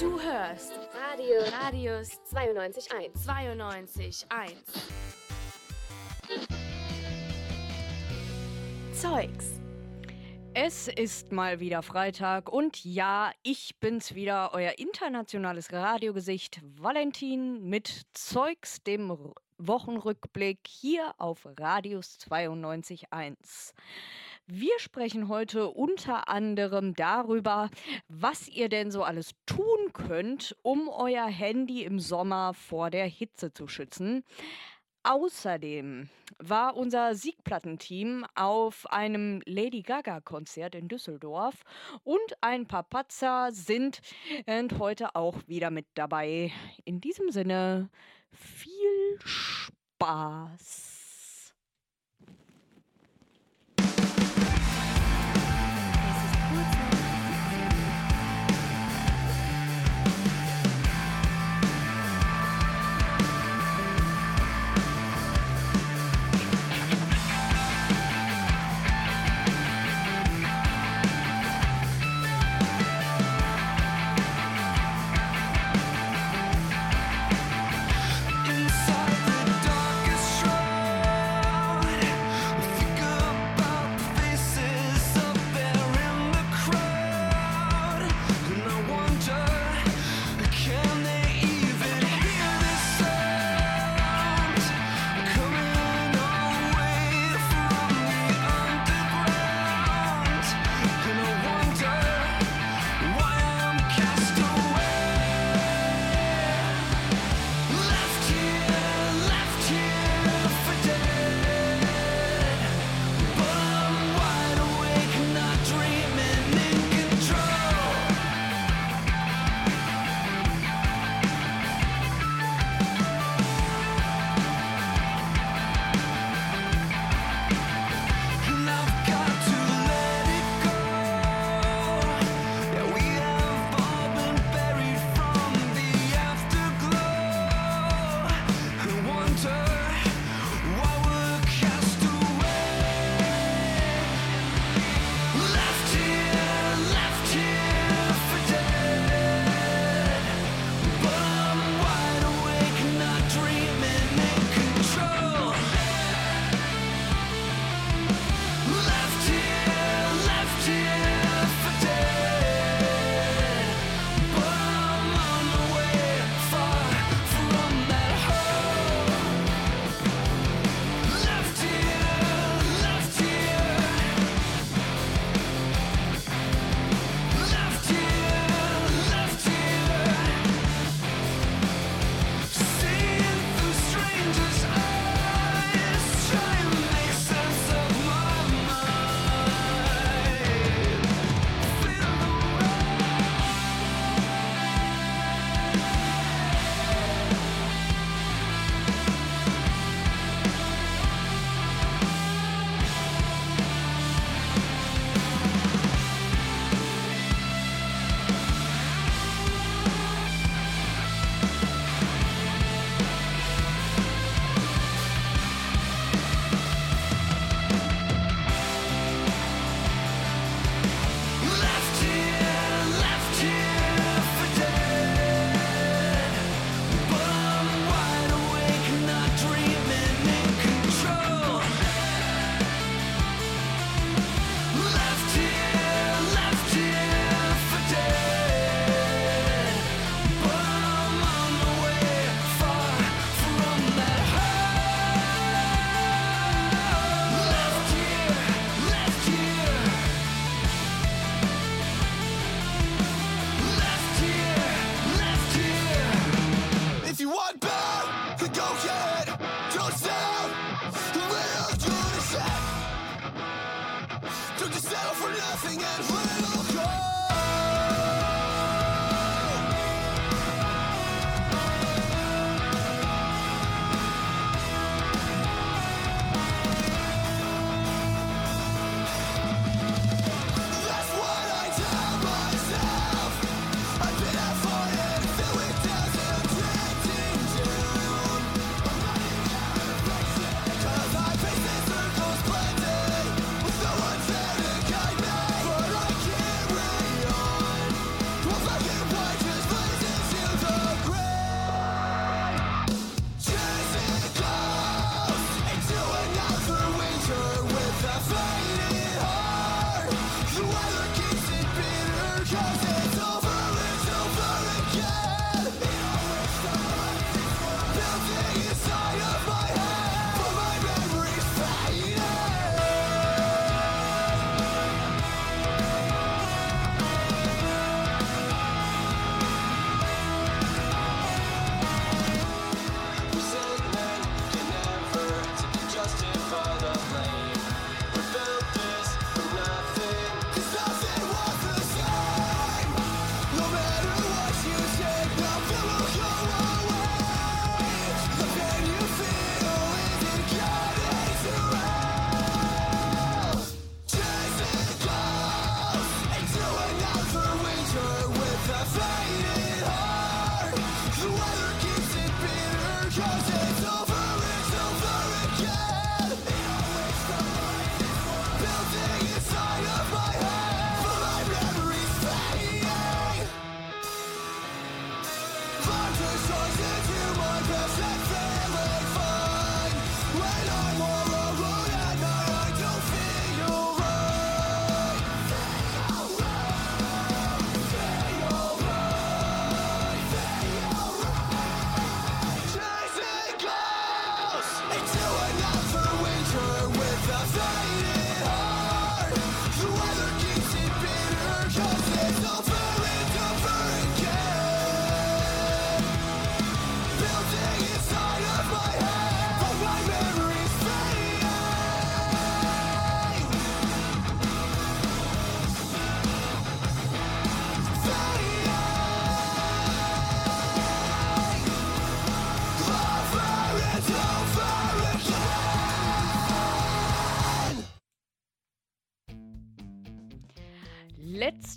Du hörst Radio Radius 92.1 92.1 Zeugs. Es ist mal wieder Freitag und ja, ich bin's wieder, euer internationales Radiogesicht Valentin mit Zeugs, dem Wochenrückblick hier auf Radius 92.1. Wir sprechen heute unter anderem darüber, was ihr denn so alles tun könnt, um euer Handy im Sommer vor der Hitze zu schützen. Außerdem war unser Siegplattenteam auf einem Lady Gaga-Konzert in Düsseldorf und ein paar Patzer sind heute auch wieder mit dabei. In diesem Sinne viel Spaß!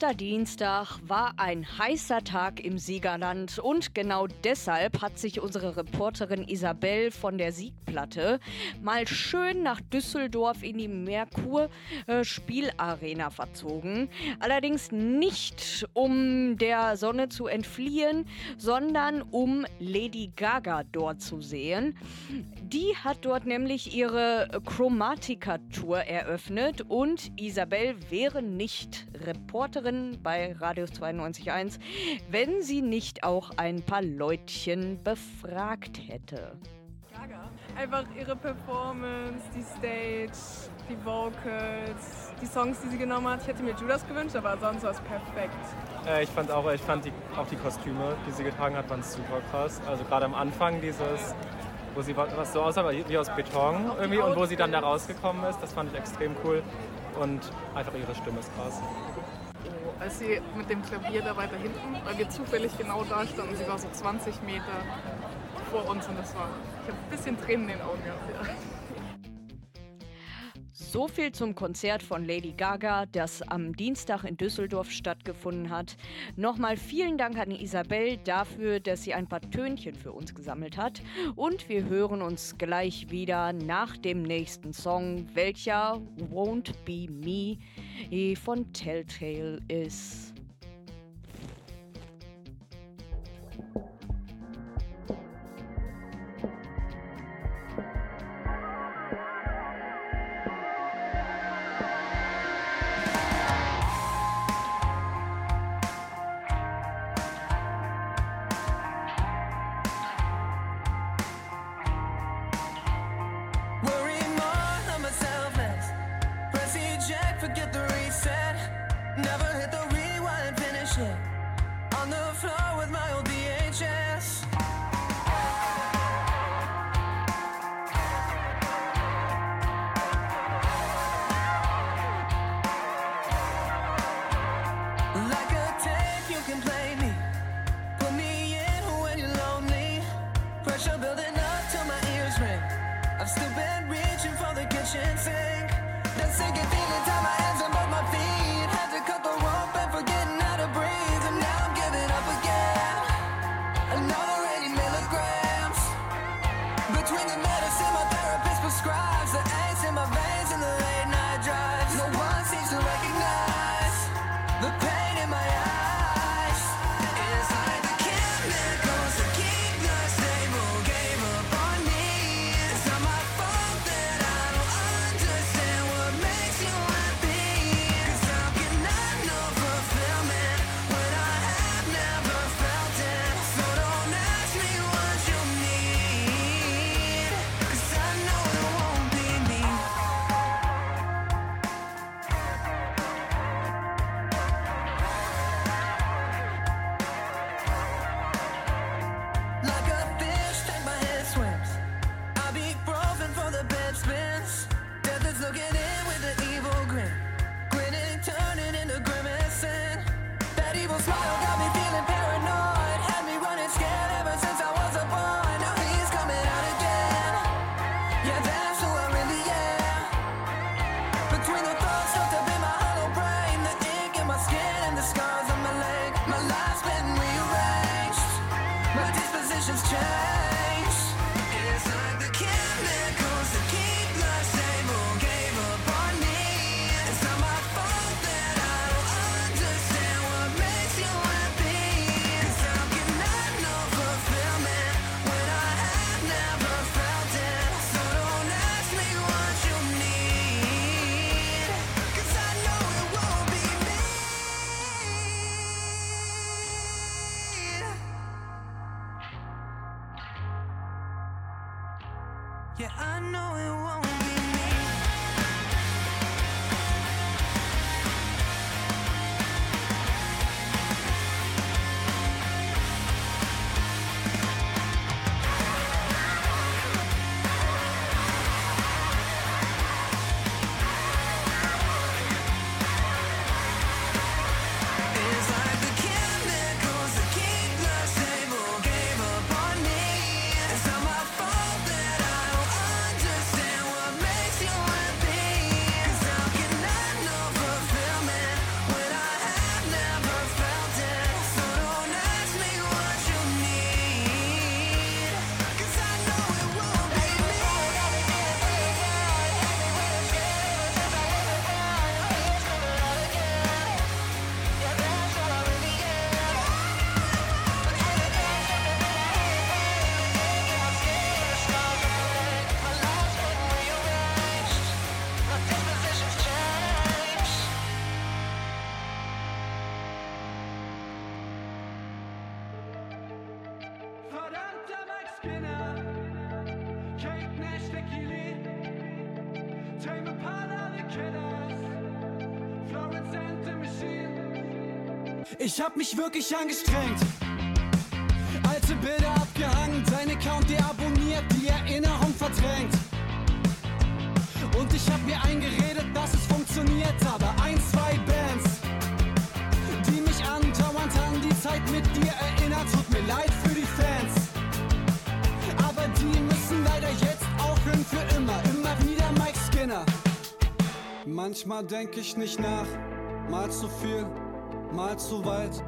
Letzter Dienstag war ein heißer Tag im Siegerland und genau deshalb hat sich unsere Reporterin Isabel von der Siegplatte mal schön nach Düsseldorf in die Merkur Spielarena verzogen. Allerdings nicht um der Sonne zu entfliehen, sondern um Lady Gaga dort zu sehen. Die hat dort nämlich ihre Chromatica Tour eröffnet und Isabel wäre nicht Reporterin bei Radius 92.1, wenn sie nicht auch ein paar Leutchen befragt hätte. Gaga. Einfach ihre Performance, die Stage, die Vocals, die Songs, die sie genommen hat. Ich hätte mir Judas gewünscht, aber sonst war es perfekt. Äh, ich fand auch, ich fand die, auch die Kostüme, die sie getragen hat, waren super krass. Also gerade am Anfang dieses, wo sie was so aussah wie aus Beton irgendwie und wo sie dann da rausgekommen ist, das fand ich extrem cool. Und einfach ihre Stimme ist krass. Oh, als sie mit dem Klavier da weiter hinten, weil wir zufällig genau da standen, sie war so 20 Meter vor uns und das war, ich habe ein bisschen Tränen in den Augen gehabt. Ja. So viel zum Konzert von Lady Gaga, das am Dienstag in Düsseldorf stattgefunden hat. Nochmal vielen Dank an Isabel dafür, dass sie ein paar Tönchen für uns gesammelt hat. Und wir hören uns gleich wieder nach dem nächsten Song, welcher Won't Be Me von Telltale ist. Ich hab mich wirklich angestrengt. Alte Bilder abgehangen, dein Account deabonniert, die Erinnerung verdrängt. Und ich hab mir eingeredet, dass es funktioniert, aber ein, zwei Bands, die mich andauernd an die Zeit mit dir erinnert, tut mir leid für die Fans. Aber die müssen leider jetzt aufhören für immer, immer wieder Mike Skinner. Manchmal denk ich nicht nach, mal zu viel, mal zu weit,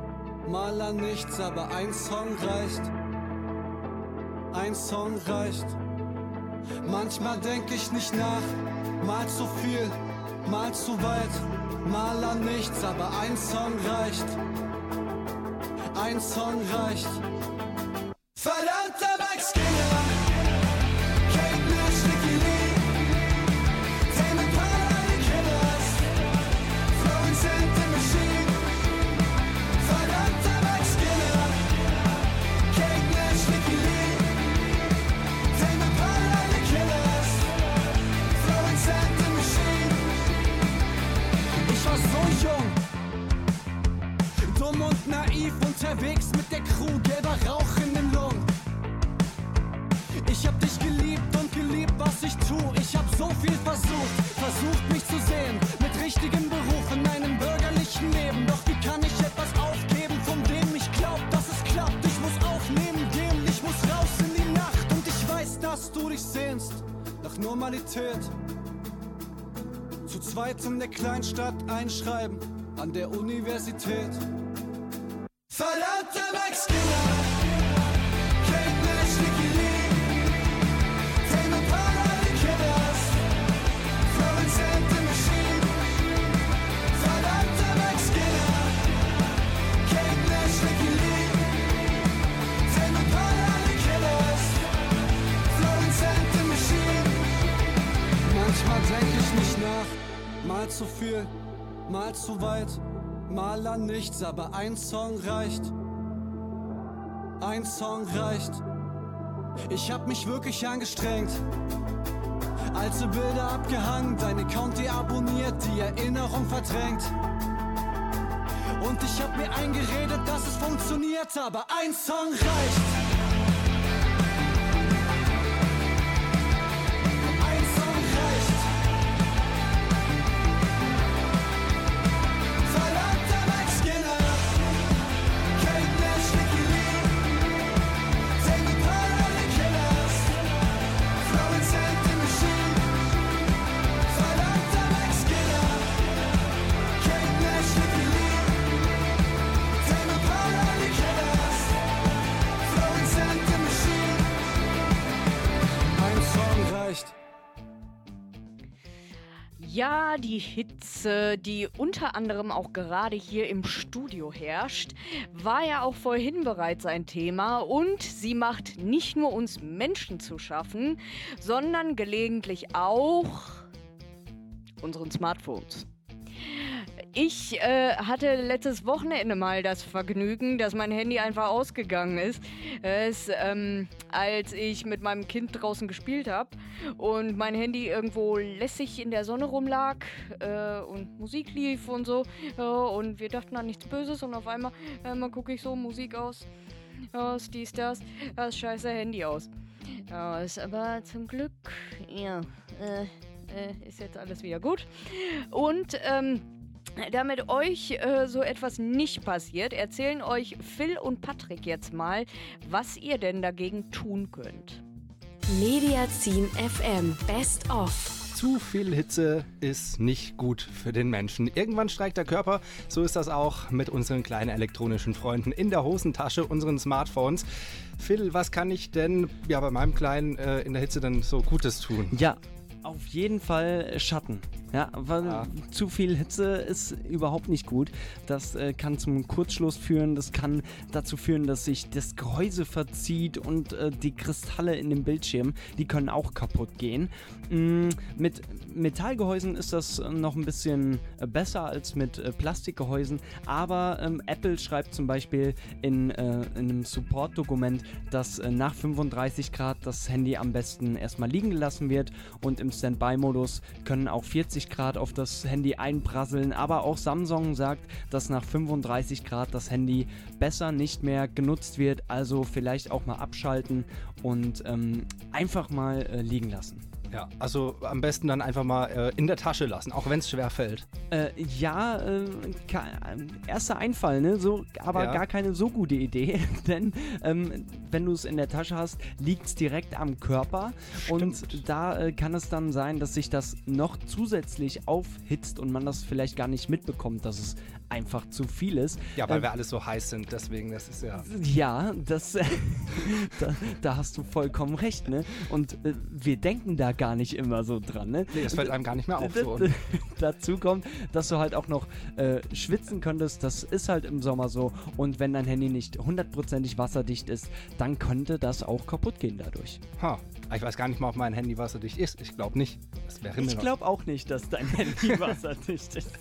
mal an nichts, aber ein Song reicht. Ein Song reicht. Manchmal denk ich nicht nach, mal zu viel, mal zu weit, mal an nichts, aber ein Song reicht. Ein Song reicht. Tame Impala, The Killers, Florence and the Machine. Manchmal denk ich nicht nach, mal zu viel, mal zu weit, mal an nichts, aber ein Song reicht. Ein Song reicht. Ich hab mich wirklich angestrengt. Alte Bilder abgehangen, dein Account deabonniert, die Erinnerung verdrängt. Und ich hab mir eingeredet, dass es funktioniert, aber ein Song reicht. Die Hitze, die unter anderem auch gerade hier im Studio herrscht, war ja auch vorhin bereits ein Thema und sie macht nicht nur uns Menschen zu schaffen, sondern gelegentlich auch unseren Smartphones. Ich äh, hatte letztes Wochenende mal das Vergnügen, dass mein Handy einfach ausgegangen ist, es, ähm, als ich mit meinem Kind draußen gespielt habe und mein Handy irgendwo lässig in der Sonne rumlag äh, und Musik lief und so. Ja, und wir dachten an nichts Böses und auf einmal, äh, gucke ich so Musik aus, aus dies, das, das scheiße Handy aus. Ist aber zum Glück, ja, äh, äh, ist jetzt alles wieder gut. Und, ähm, damit euch äh, so etwas nicht passiert, erzählen euch Phil und Patrick jetzt mal, was ihr denn dagegen tun könnt. Mediazin FM Best of. Zu viel Hitze ist nicht gut für den Menschen. Irgendwann streikt der Körper. So ist das auch mit unseren kleinen elektronischen Freunden in der Hosentasche, unseren Smartphones. Phil, was kann ich denn ja, bei meinem Kleinen äh, in der Hitze dann so Gutes tun? Ja, auf jeden Fall Schatten. Ja, weil Ja. zu viel Hitze ist überhaupt nicht gut. Das äh, kann zum Kurzschluss führen, das kann dazu führen, dass sich das Gehäuse verzieht und äh, die Kristalle in dem Bildschirm, die können auch kaputt gehen. Mm, mit Metallgehäusen ist das äh, noch ein bisschen äh, besser als mit äh, Plastikgehäusen, aber ähm, Apple schreibt zum Beispiel in, äh, in einem Support-Dokument, dass äh, nach 35 Grad das Handy am besten erstmal liegen gelassen wird und im im Standby-Modus können auch 40 Grad auf das Handy einprasseln, aber auch Samsung sagt, dass nach 35 Grad das Handy besser nicht mehr genutzt wird, also vielleicht auch mal abschalten und ähm, einfach mal äh, liegen lassen. Ja, also am besten dann einfach mal äh, in der Tasche lassen, auch wenn es schwer fällt. Äh, ja, äh, ähm, erster Einfall, ne? So, aber Ja. gar keine so gute Idee, denn ähm, wenn du es in der Tasche hast, liegt es direkt am Körper und da äh, kann es dann sein, dass sich das noch zusätzlich aufhitzt und man das vielleicht gar nicht mitbekommt, dass es einfach zu viel ist. Ja, weil Ähm, wir alle so heiß sind, deswegen, das ist ja. ja, das, da, da hast du vollkommen recht, ne? Und äh, wir denken da gar nicht immer so dran, ne? Nee, das fällt einem gar nicht mehr auf. So. Dazu kommt, dass du halt auch noch äh, schwitzen könntest. Das ist halt im Sommer so. Und wenn dein Handy nicht hundertprozentig wasserdicht ist, dann könnte das auch kaputt gehen dadurch. Ha, ich weiß gar nicht mal, ob mein Handy wasserdicht ist. Ich glaube nicht. Das wäre Ich glaube auch nicht, dass dein Handy wasserdicht ist.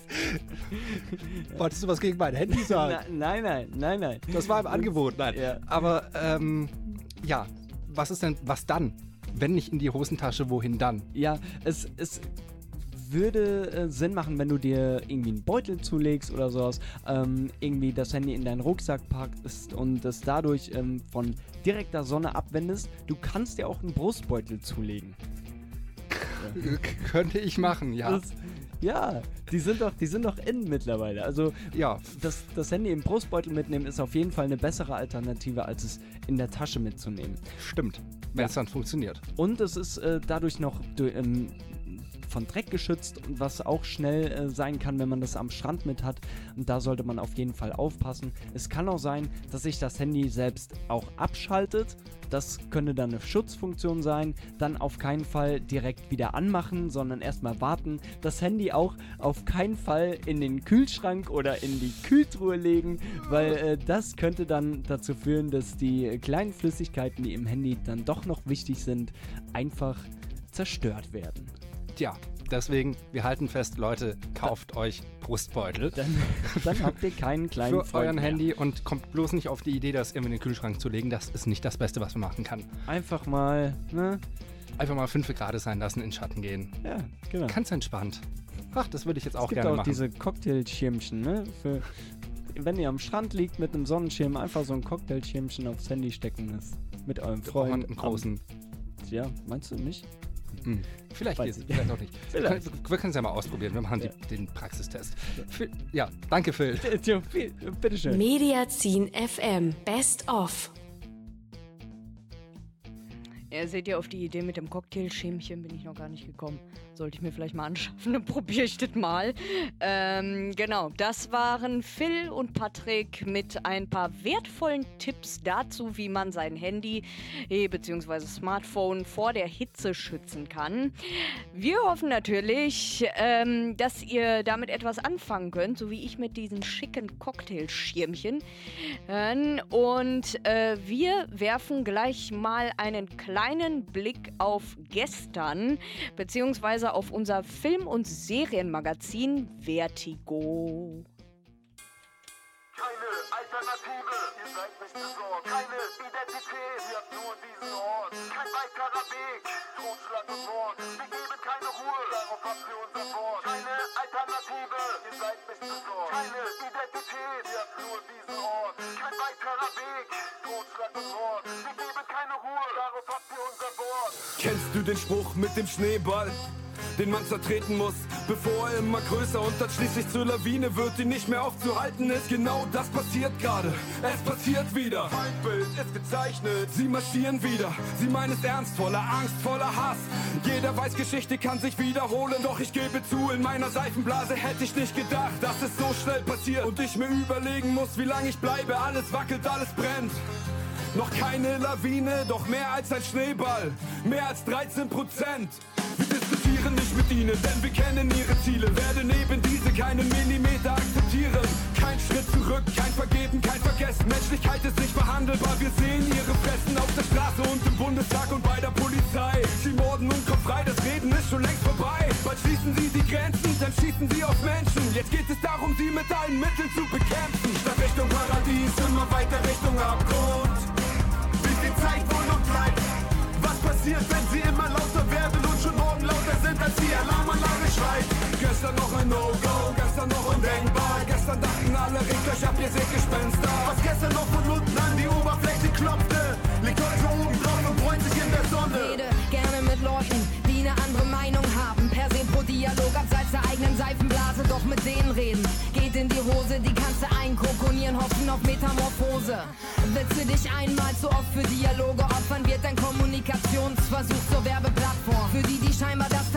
Wolltest du was gegen mein Handy sagen? Na, nein, nein, nein, nein. Das war im Angebot, nein. Ja. Aber ähm, ja, was ist denn, was dann? Wenn nicht in die Hosentasche, wohin dann? Ja, es, es würde äh, Sinn machen, wenn du dir irgendwie einen Beutel zulegst oder sowas, ähm, irgendwie das Handy in deinen Rucksack packst und es dadurch ähm, von direkter Sonne abwendest. Du kannst dir auch einen Brustbeutel zulegen. K könnte ich machen, ja. Das, ja, die sind doch, die sind doch in mittlerweile. Also ja, das, das Handy im Brustbeutel mitnehmen ist auf jeden Fall eine bessere Alternative, als es in der Tasche mitzunehmen. stimmt. Wenn es dann funktioniert. Und es ist äh, dadurch noch ähm, von Dreck geschützt und was auch schnell äh, sein kann, wenn man das am Strand mit hat. Und da sollte man auf jeden Fall aufpassen. Es kann auch sein, dass sich das Handy selbst auch abschaltet. Das könnte dann eine Schutzfunktion sein. Dann auf keinen Fall direkt wieder anmachen, sondern erstmal warten. Das Handy auch auf keinen Fall in den Kühlschrank oder in die Kühltruhe legen, weil äh, das könnte dann dazu führen, dass die kleinen Flüssigkeiten, die im Handy dann doch noch wichtig sind, einfach zerstört werden. Tja, deswegen, wir halten fest, Leute, kauft euch Brustbeutel. Dann, dann habt ihr keinen kleinen für Freund euren mehr. Handy und kommt bloß nicht auf die Idee, das irgendwie in den Kühlschrank zu legen. Das ist nicht das Beste, was man machen kann. Einfach mal, ne? Einfach mal 5 Grad sein lassen, in den Schatten gehen. Ja, genau. Ganz entspannt. Ach, das würde ich jetzt auch es gibt gerne auch machen. diese Cocktailschirmchen, ne? Für, wenn ihr am Strand liegt mit einem Sonnenschirm, einfach so ein Cocktailschirmchen aufs Handy stecken ist. Mit eurem Freund. man einen großen. Am, ja, meinst du nicht? Hm. Vielleicht, geht's, ich. vielleicht auch nicht. Vielleicht. Wir, können es ja mal ausprobieren. Wir machen Ja. die, den Praxistest. Phil, ja, danke, Phil. Bitteschön. Mediazin FM Best of. Ja, seht ihr, auf die Idee mit dem Cocktailschämchen bin ich noch gar nicht gekommen. Sollte ich mir vielleicht mal anschaffen, dann probiere ich das mal. Ähm, genau, das waren Phil und Patrick mit ein paar wertvollen Tipps dazu, wie man sein Handy eh, bzw. Smartphone vor der Hitze schützen kann. Wir hoffen natürlich, ähm, dass ihr damit etwas anfangen könnt, so wie ich mit diesen schicken Cocktailschirmchen. Ähm, Und äh, wir werfen gleich mal einen kleinen Blick auf gestern, beziehungsweise auf unser Film- und Serienmagazin Vertigo. Keine Alternative, ihr seid nicht besorgt. Keine Identität, ihr habt nur diesen Ort. Kein weiterer Weg, Totschlag und Mord. Wir geben keine Ruhe, darauf habt ihr unser Wort. Keine Alternative, ihr seid nicht besorgt. Keine Identität, ihr habt nur diesen Ort. Kein weiterer Weg, Totschlag und Mord. Wir geben keine Ruhe, darauf habt ihr unser Wort. Kennst du den Spruch mit dem Schneeball? Den man zertreten muss, bevor er immer größer und dann schließlich zur Lawine wird, die nicht mehr aufzuhalten ist. Genau das passiert gerade. Es passiert wieder. Feindbild ist gezeichnet. Sie marschieren wieder. Sie meinen es ernst, voller Angst, voller Hass. Jeder weiß, Geschichte kann sich wiederholen. Doch ich gebe zu, in meiner Seifenblase hätte ich nicht gedacht, dass es so schnell passiert. Und ich mir überlegen muss, wie lange ich bleibe. Alles wackelt, alles brennt. Noch keine Lawine, doch mehr als ein Schneeball. Mehr als 13 Prozent. Diskutieren nicht mit ihnen, denn wir kennen ihre Ziele. Werden eben diese keinen Millimeter akzeptieren. Kein Schritt zurück, kein Vergeben, kein Vergessen. Menschlichkeit ist nicht verhandelbar. Wir sehen ihre Fressen auf der Straße und im Bundestag und bei der Polizei. Sie morden und kommen frei, das Reden ist schon längst vorbei. Bald schließen sie die Grenzen, dann schießen sie auf Menschen. Jetzt geht es darum, sie mit allen Mitteln zu bekämpfen. Statt Richtung Paradies, immer weiter Richtung Abgrund. Wie viel Zeit wohl noch bleibt? Was passiert, wenn sie immer lauter werden sind? die Alarmanlage schreit. Gestern noch ein No-Go, gestern noch undenkbar. Gestern dachten alle, regt euch ab, ihr seht Gespenster. Was gestern noch von unten an die Oberfläche klopfte, liegt heute oben drauf und bräunt sich in der Sonne. Rede gerne mit Leuten, die eine andere Meinung haben. Per se pro Dialog abseits der eigenen Seifenblase, doch mit denen reden. Geht in die Hose, die kannst du einkokonieren, hoffen auf Metamorphose. Witze dich einmal zu oft für Dialoge opfern, wird dein Kommunikationsversuch zur Werbeplattform. Für die, die scheinbar das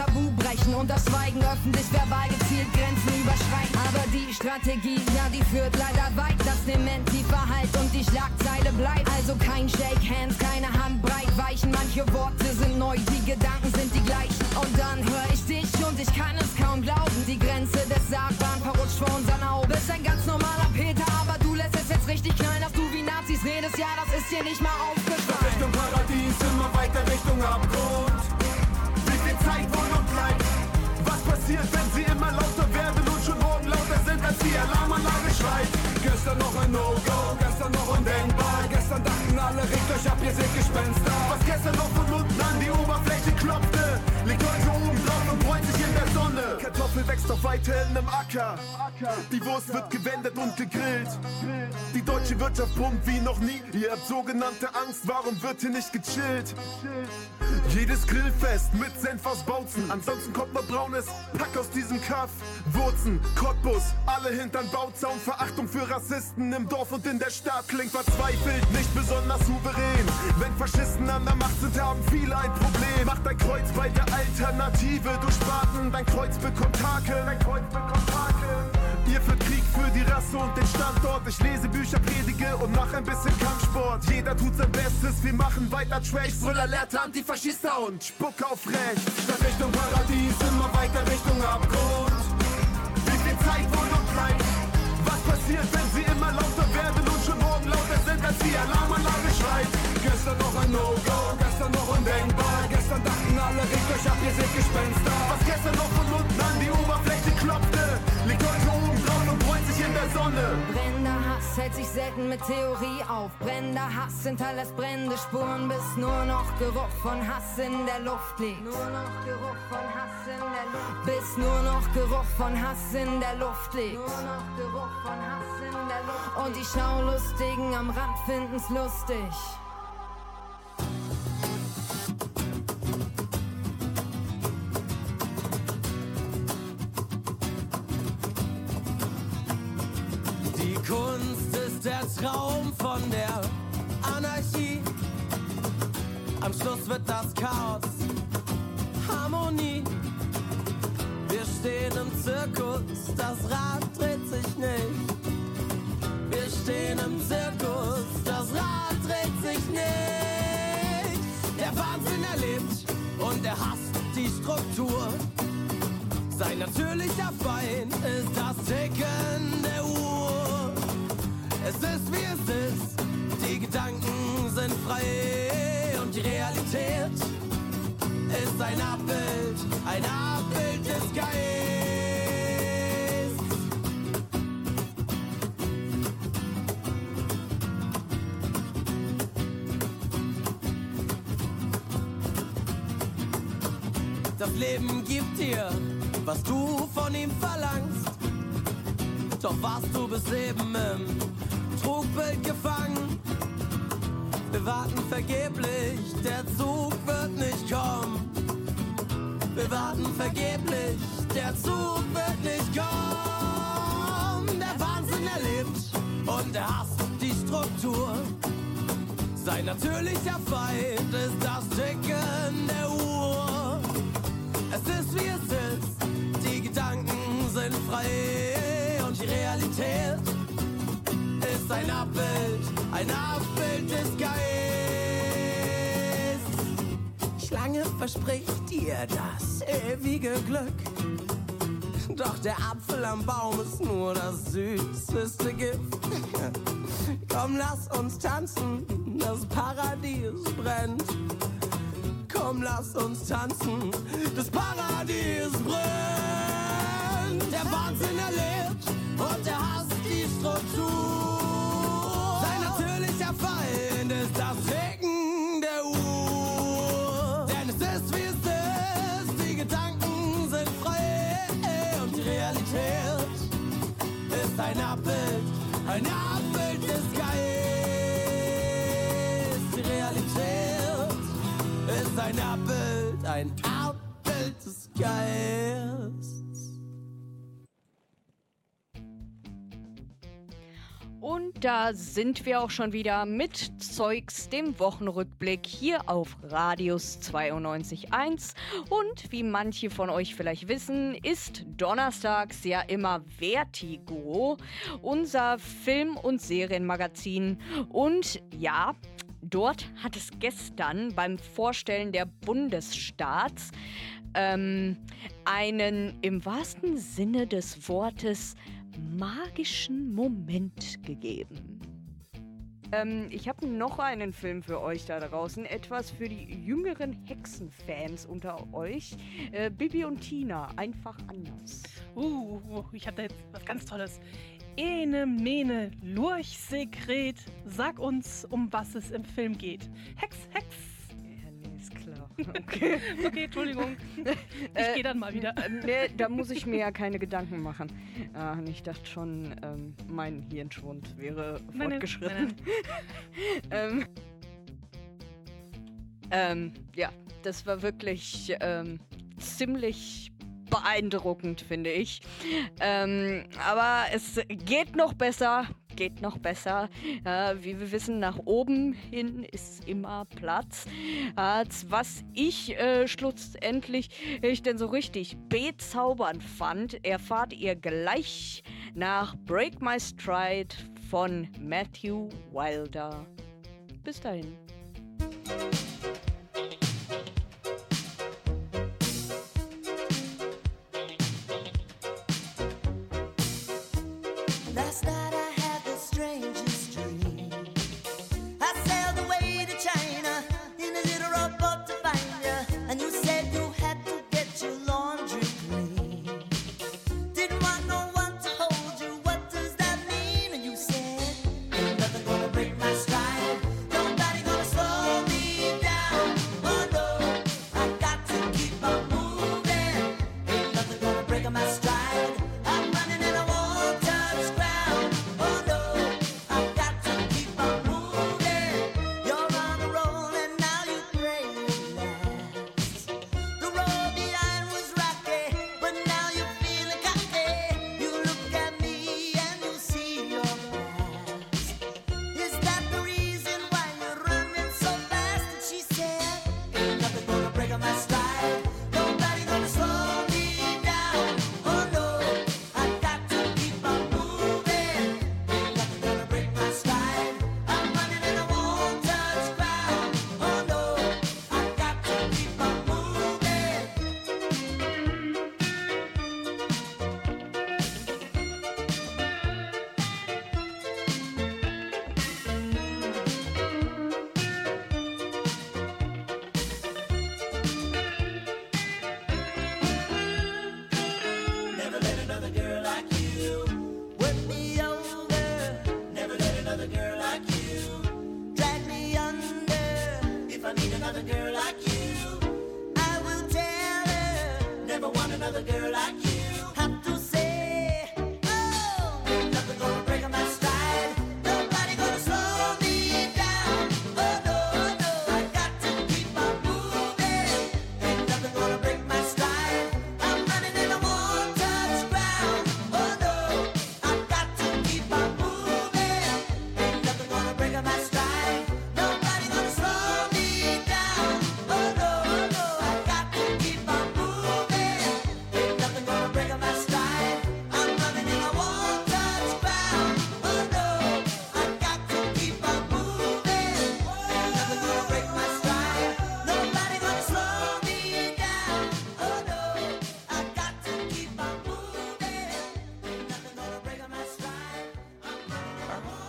Brechen und das Schweigen öffentlich verbal gezielt Grenzen überschreiten. Aber die Strategie, ja, die führt leider weit. Das Dementi Verhalt und die Schlagzeile bleibt. Also kein Shake Hands, keine Handbreit weichen. Manche Worte sind neu, die Gedanken sind die gleichen. Und dann höre ich dich und ich kann es kaum glauben. Die Grenze des Sagbaren verrutscht vor unseren Augen. Bist ein ganz normaler Peter, aber du lässt es jetzt richtig knallen, dass du wie Nazis redest. Ja, das ist dir nicht mal aufgefallen. Richtung Paradies, immer weiter Richtung Abgrund. Passiert, wenn sie immer lauter werden und schon morgen lauter sind, als die Alarmanlage schreit? Gestern noch ein No-Go, gestern noch undenkbar. Gestern dachten alle, regt euch ab, ihr seht Gespenster. Was gestern noch von unten an die Oberfläche klopfte, liegt heute oben drauf und bräunt sich in der Sonne. Kartoffel wächst auf weiterhin im Acker. Die Wurst wird gewendet und gegrillt. Die deutsche Wirtschaft pumpt wie noch nie. Ihr habt sogenannte Angst, warum wird hier nicht gechillt? Jedes Grillfest mit Senf aus Bautzen. Ansonsten kommt nur braunes Pack aus diesem Kaff. Wurzen, Cottbus, alle hintern Bauzaun. Verachtung für Rassisten im Dorf und in der Stadt klingt verzweifelt, nicht besonders souverän. Wenn Faschisten an der Macht sind, haben viele ein Problem. Mach dein Kreuz bei der Alternative. Du Spaten, dein Kreuz bekommt Takel. Dein Kreuz bekommt Takel. Ihr führt Krieg für die Rasse und den Standort. Ich lese Bücher, predige und mach ein bisschen Kampfsport. Jeder tut sein Bestes, wir machen weiter Trash. Brüll alerte Antifaschista und spuck auf Recht. Statt Richtung Paradies, immer weiter Richtung Abgrund. Wie viel Zeit wohl noch bleibt? Was passiert, wenn sie immer lauter werden und schon morgen lauter sind, als die Alarmanlage schreit? Gestern noch ein No-Go, gestern noch undenkbar. Gestern dachten alle, regt euch ab, ihr seht Gespenster. Was gestern noch von unten an die Oberfläche klopfte, liegt heute oben drauf und bräunt sich in der Sonne. Brennender Hass hält sich selten mit Theorie auf. Brennender Hass hinterlässt brennende Spuren, bis nur noch Geruch von Hass in der Luft liegt. Nur noch Geruch von Hass in der Luft. Bis nur noch Geruch von Hass in der Luft liegt. Nur noch Geruch von Hass in der Luft. Und die Schaulustigen am Rand finden's lustig. Wird das Chaos Harmonie. Wir stehen im Zirkus, das Rad dreht sich nicht. Wir stehen im Zirkus, das Rad dreht sich nicht. Der Wahnsinn erlebt und er hasst die Struktur. Sein natürlicher Feind ist das Ticken der Uhr. Es ist wie es ist, die Gedanken sind frei und die Realität ist ein Abbild, ein Abbild des Geistes. Das Leben gibt dir, was du von ihm verlangst. Doch warst du bis eben im Trugbild gefangen. Wir warten vergeblich, der Zug wird nicht kommen. Wir warten vergeblich, der Zug wird nicht kommen. Der Wahnsinn erlebt und er hasst die Struktur. Sein natürlicher Feind ist das Ticken der Uhr. Es ist wie es ist, die Gedanken sind frei und die Realität ist ein Abbild, ein Abbild des Geistes. Schlange verspricht dir das ewige Glück. Doch der Apfel am Baum ist nur das süßeste Gift. Komm, lass uns tanzen, das Paradies brennt. Komm, lass uns tanzen, das Paradies brennt. Der Wahnsinn erlebt und er ist ein Abbild, ein Abbild des Geistes. Und da sind wir auch schon wieder mit Zeugs, dem Wochenrückblick hier auf Radius 92.1. Und wie manche von euch vielleicht wissen, ist donnerstags ja immer Vertigo, unser Film- und Serienmagazin. Und ja, dort hat es gestern beim Vorstellen der Bundesstaats ähm, einen im wahrsten Sinne des Wortes magischen Moment gegeben. Ähm, ich habe noch einen Film für euch da draußen. Etwas für die jüngeren Hexenfans unter euch. Äh, Bibi und Tina, einfach anders. Uh, uh, ich habe da jetzt was ganz Tolles. Ene, Mene, Lurchsekret. Sag uns, um was es im Film geht. Hex, Hex. Ja, nee, ist klar. Okay, okay Entschuldigung. Ich gehe dann mal wieder. Äh, nee, da muss ich mir ja keine Gedanken machen. Und ich dachte schon, ähm, mein Hirnschwund wäre Nein, nein, fortgeschritten. ähm, ähm, ja, das war wirklich ähm, ziemlich beeindruckend, finde ich. Ähm, aber es geht noch besser, geht noch besser. Äh, wie wir wissen, nach oben hin ist immer Platz. Äh, was ich äh, schlussendlich ich denn so richtig bezaubernd fand, erfahrt ihr gleich nach Break My Stride von Matthew Wilder. Bis dahin.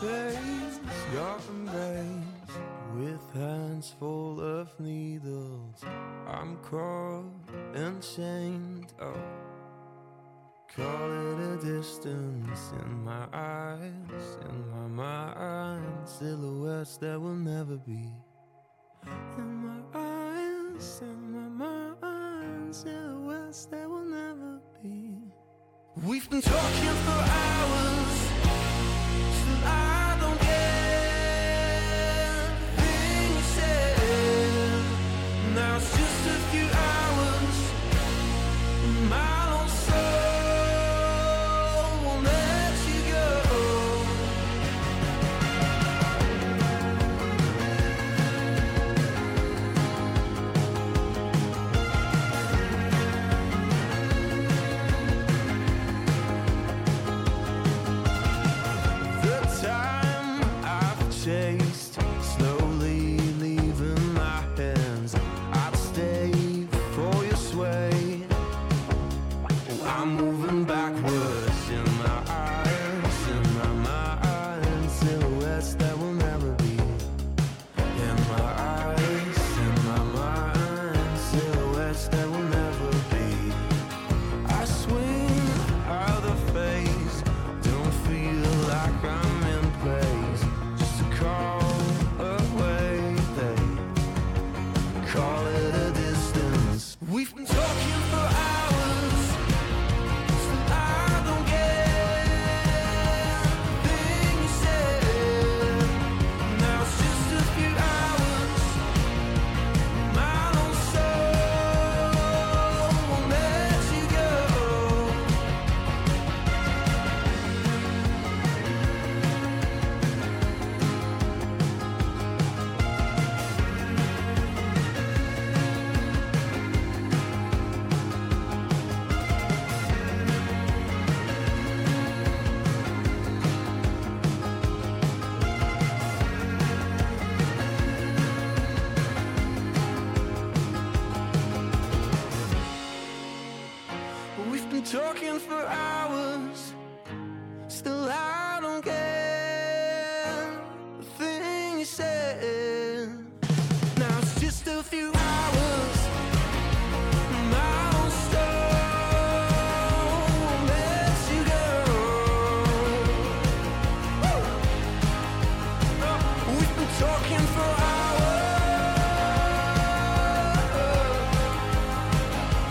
Face your embrace with hands full of needles. I'm caught and chained. Oh, call it a distance in my eyes, in my mind. Silhouettes that will never be. In my eyes, in my mind. Silhouettes that will never be. We've been talking for hours. Still,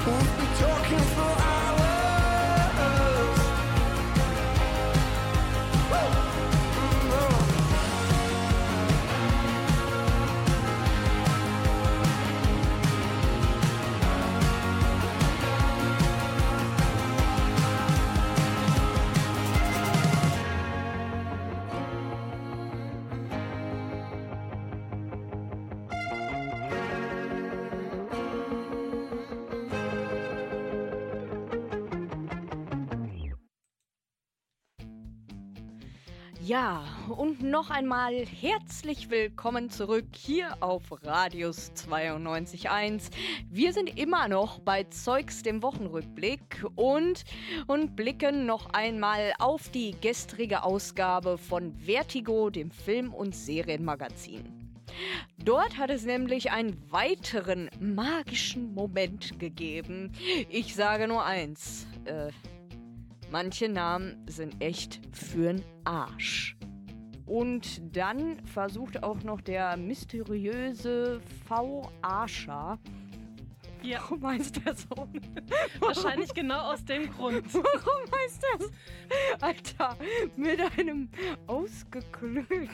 We'll be talking Ja, und noch einmal herzlich willkommen zurück hier auf Radius 92.1. Wir sind immer noch bei Zeugs dem Wochenrückblick und, und blicken noch einmal auf die gestrige Ausgabe von Vertigo, dem Film- und Serienmagazin. Dort hat es nämlich einen weiteren magischen Moment gegeben. Ich sage nur eins. Äh, Manche Namen sind echt für'n Arsch. Und dann versucht auch noch der mysteriöse V. Arscher. Ja. Warum heißt der so? Wahrscheinlich genau aus dem Grund. Warum heißt so? Alter, mit einem ausgeklügelten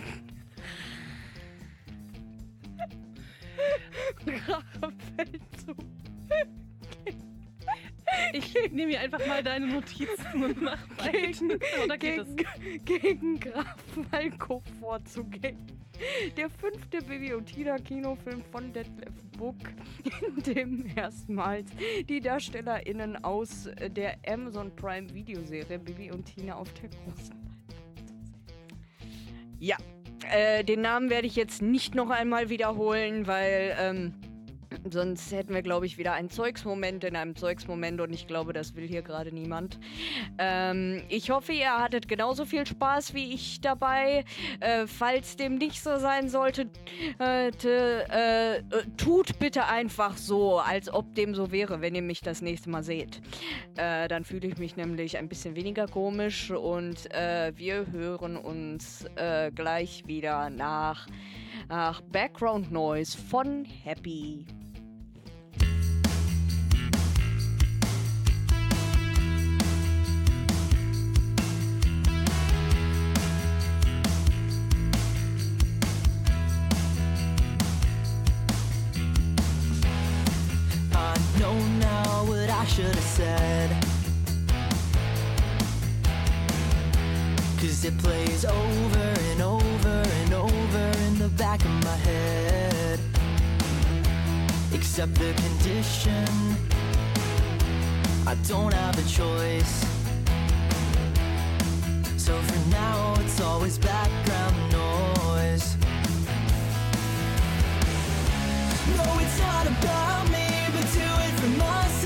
Rachefeldzug. Ich nehme mir einfach mal deine Notizen und mach weiter. Oder geht es? gegen, gegen Graf Falco vorzugehen. Der fünfte Bibi und Tina Kinofilm von Detlef Book, in dem erstmals die DarstellerInnen aus der Amazon Prime Videoserie Bibi und Tina auf der großen Ja, äh, den Namen werde ich jetzt nicht noch einmal wiederholen, weil ähm, sonst hätten wir, glaube ich, wieder einen Zeugsmoment in einem Zeugsmoment und ich glaube, das will hier gerade niemand. Ähm, ich hoffe, ihr hattet genauso viel Spaß wie ich dabei. Äh, falls dem nicht so sein sollte, äh, äh, tut bitte einfach so, als ob dem so wäre, wenn ihr mich das nächste Mal seht. Äh, dann fühle ich mich nämlich ein bisschen weniger komisch und äh, wir hören uns äh, gleich wieder nach, nach Background Noise von Happy. Should have said. Cause it plays over and over and over in the back of my head. Except the condition, I don't have a choice. So for now, it's always background noise. No, it's not about me, but do it for my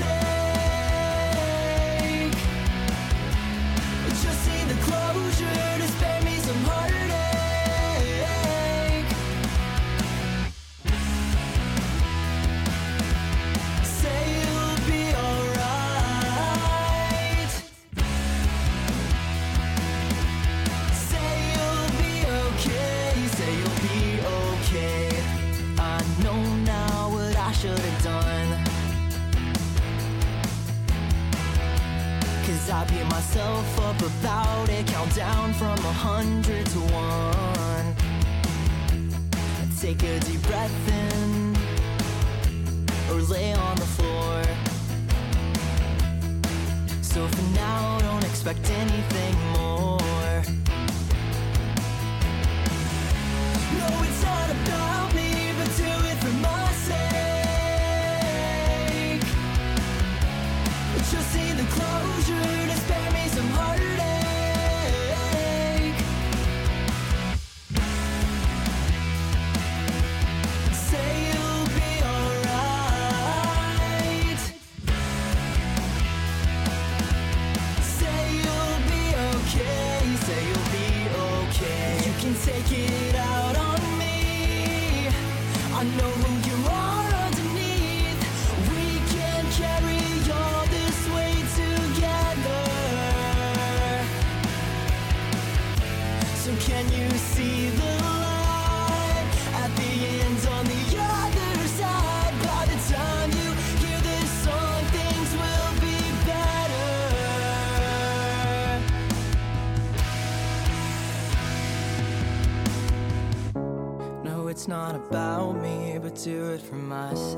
it's not about me, but do it for my sake.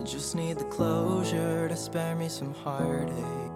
I just need the closure to spare me some heartache.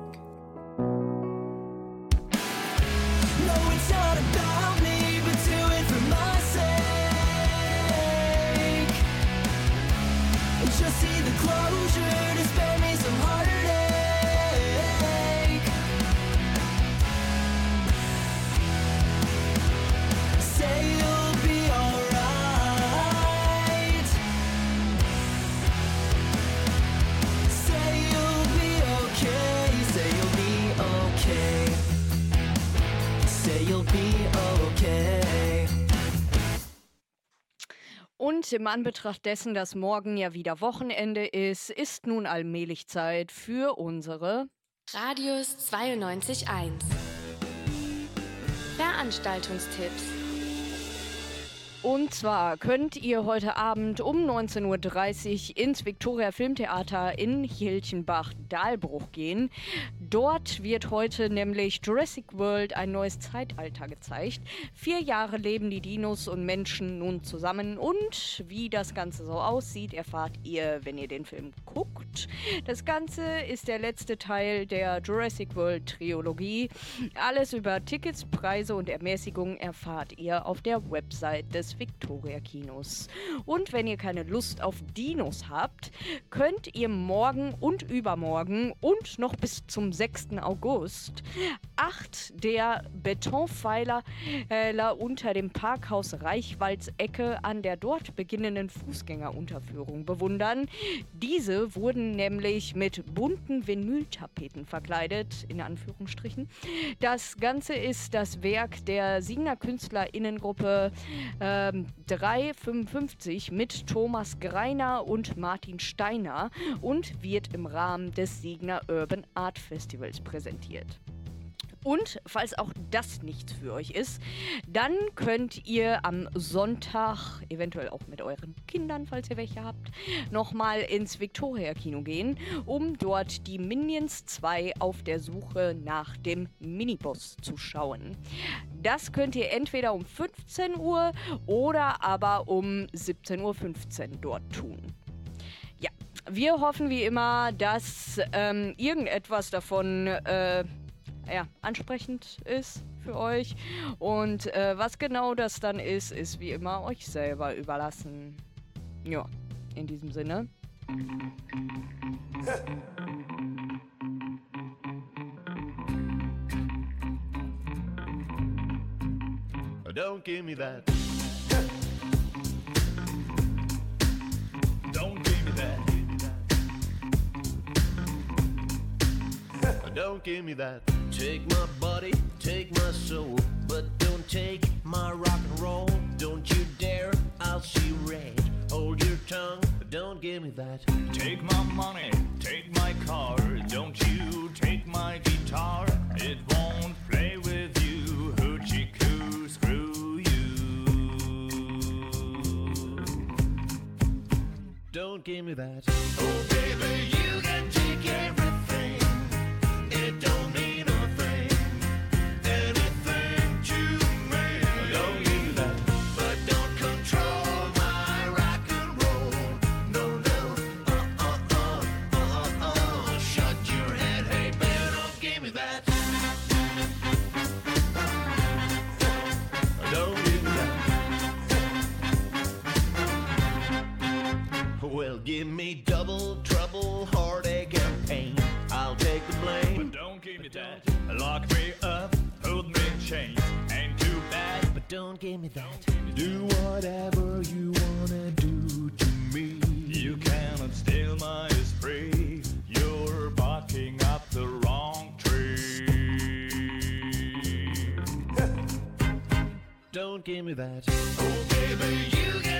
Und im Anbetracht dessen, dass morgen ja wieder Wochenende ist, ist nun allmählich Zeit für unsere Radius 92.1 Veranstaltungstipps. Und zwar könnt ihr heute Abend um 19.30 Uhr ins Viktoria Filmtheater in Hilchenbach-Dahlbruch gehen. Dort wird heute nämlich Jurassic World ein neues Zeitalter gezeigt. Vier Jahre leben die Dinos und Menschen nun zusammen und wie das Ganze so aussieht, erfahrt ihr, wenn ihr den Film guckt. Das Ganze ist der letzte Teil der Jurassic World Trilogie. Alles über Tickets, Preise und Ermäßigungen erfahrt ihr auf der Website des Victoria Kinos. Und wenn ihr keine Lust auf Dinos habt, könnt ihr morgen und übermorgen und noch bis zum 6. August acht der Betonpfeiler äh, unter dem Parkhaus Reichwaldsecke an der dort beginnenden Fußgängerunterführung bewundern. Diese wurden nämlich mit bunten Vinyltapeten verkleidet, in Anführungsstrichen. Das Ganze ist das Werk der Signer KünstlerInnengruppe ähm, 355 mit Thomas Greiner und Martin Steiner und wird im Rahmen des Signer Urban Art Festivals präsentiert. Und falls auch das nichts für euch ist, dann könnt ihr am Sonntag, eventuell auch mit euren Kindern, falls ihr welche habt, nochmal ins Victoria Kino gehen, um dort die Minions 2 auf der Suche nach dem Miniboss zu schauen. Das könnt ihr entweder um 15 Uhr oder aber um 17.15 Uhr dort tun. Ja, wir hoffen wie immer, dass ähm, irgendetwas davon äh, ja, ansprechend ist für euch. Und äh, was genau das dann ist, ist wie immer euch selber überlassen. Ja, in diesem Sinne. Don't give me that. Don't give me that. Don't give me that. Take my body, take my soul, but don't take my rock and roll. Don't you dare, I'll see red. Hold your tongue, but don't give me that. Take my money, take my car. Don't you take my guitar. It won't play with you. Hoochie coo, screw you. Don't give me that. Oh, baby, you Well, give me double trouble, heartache, and pain. I'll take the blame. But don't give me that. Lock me up, hold me in chains. Ain't too bad, but don't give me that. Do whatever you wanna do to me. You cannot steal my spree. You're barking up the wrong tree. don't give me that. Oh, baby, you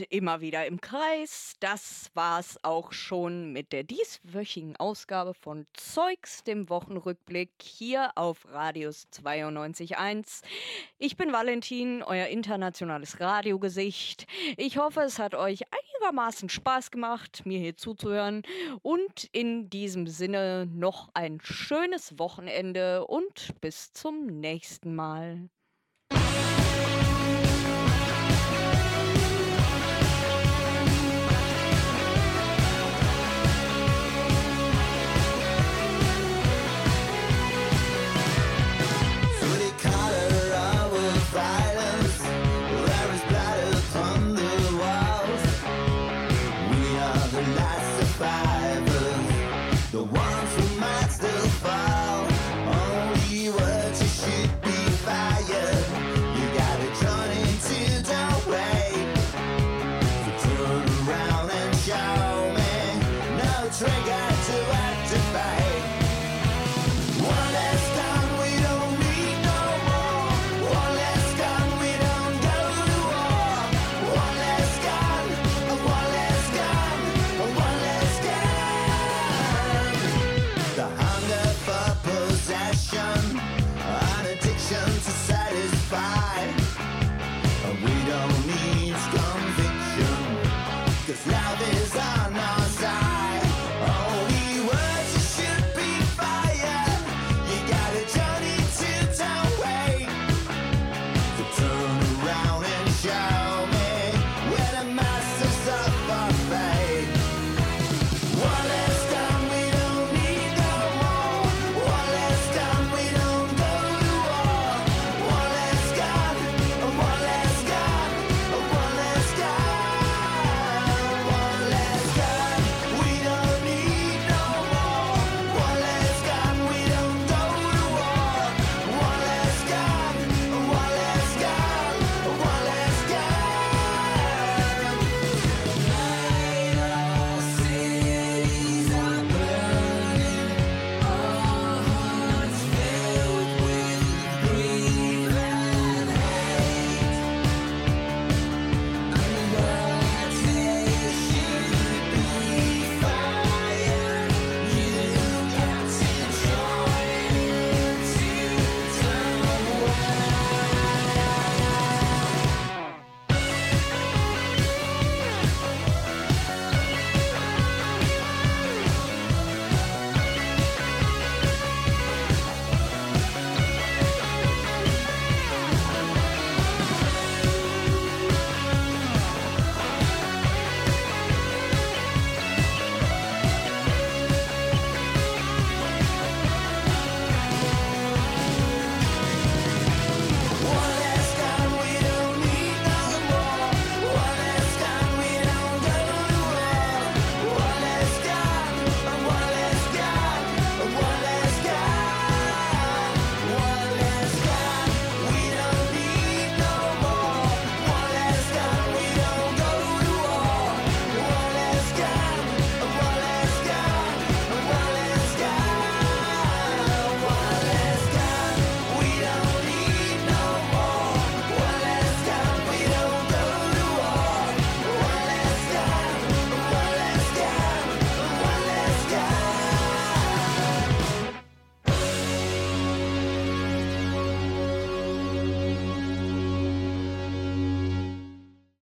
Immer wieder im Kreis. Das war's auch schon mit der dieswöchigen Ausgabe von Zeugs, dem Wochenrückblick hier auf Radius 92.1. Ich bin Valentin, euer internationales Radiogesicht. Ich hoffe, es hat euch einigermaßen Spaß gemacht, mir hier zuzuhören. Und in diesem Sinne noch ein schönes Wochenende und bis zum nächsten Mal.